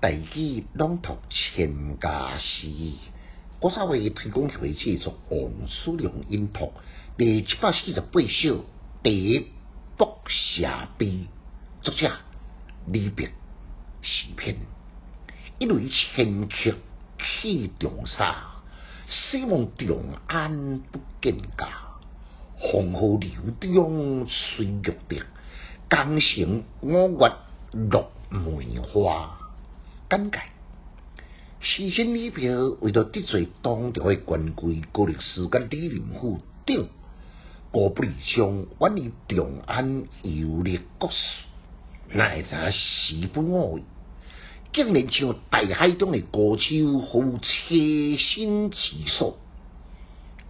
大举朗读千家诗，我稍微推广会制作王叔良音谱第七百四十八首第一读下碑，作者李白诗篇，因为千曲起重沙，希望长安不见家，黄河流中水玉滴，江城五月落梅花。简介：诗仙李白为了得罪当朝的权贵高力士甲李林甫等，故不离乡，远离长安游历国事，哪会知时不我意，竟然像大海中的孤舟，毫无栖身之所。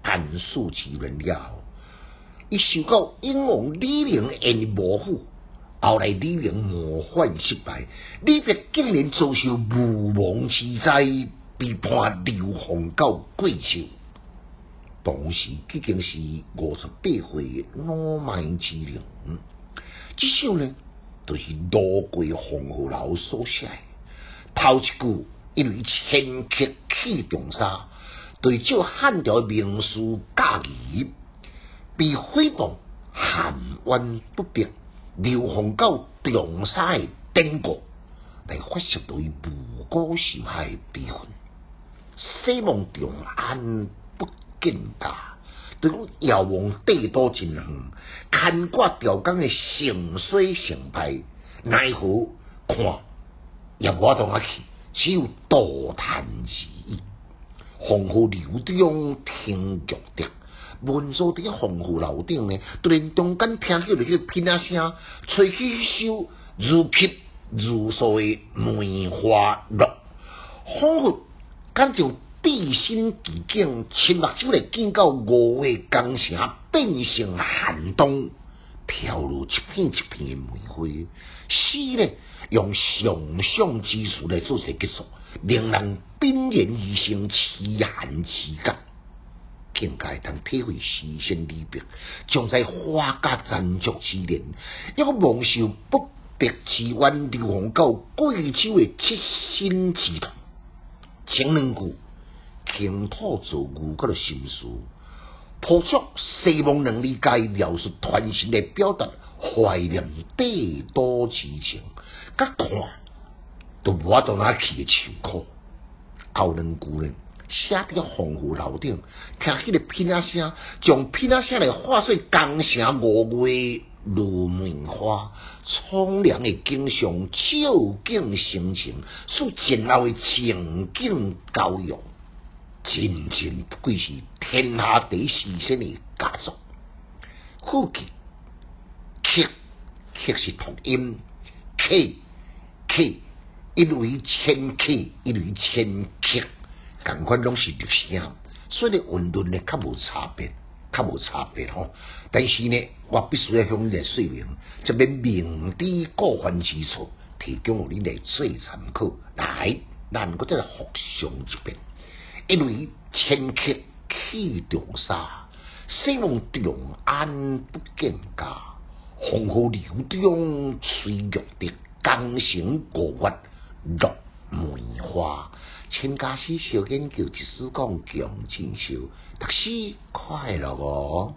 安数之乱了，伊受到英王李陵的模糊。后来李陵谋反失败，李白竟然遭受无妄之灾，被判流放到贵州。当时已经是五十八岁老迈之龄，这首呢，就是路过黄河楼所写。头一句因为千曲起重沙，对照汉朝名士家义，被诽谤含冤不别。流放到长沙的典故，来发泄对无辜受害的悲愤。希望长安不见家，对遥望帝都真远，看挂钓竿的盛衰成败，奈何看也无当啊去，只有多叹之意。黄河流中听玉笛。文坐伫个黄河楼顶呢，突然中间听起来个片仔声，吹起一首如泣如诉的梅花落，仿佛感像地心奇境，亲目睭来见到五月江城变成寒冬，飘落一片一片的梅花。诗呢，用想象之术来做成结束，令人冰然而生凄寒之感。更加通体会诗仙离别，将在花甲残烛之年，一个蒙受不别之冤，流亡到贵州的切身之痛。前两句倾吐造句，嗰个心事，朴素希望能理解描述传神的表达，怀念帝都之情，甲看都无法到哪去的愁苦。后两句呢？写伫个黄河楼顶，听迄个片仔声，将片仔声来化作江城五月落梅花，苍凉的景象，照景生情，使前后的情景交融，真真不愧是天下第一诗仙的佳作。副句，曲曲是同音，k k 一类千 k 一类千曲。感官拢是绿声，所以韵律呢较无差别，较无差别吼。但是呢，我必须要向你来说明，这边明知故犯之处，提供你来做参考。来，咱搁再复诵一遍。因为千曲起重沙，希望长安不见家。黄河流中水玉的，江城五月落梅花。千家诗小研究，一丝讲强进修，读书快乐哦。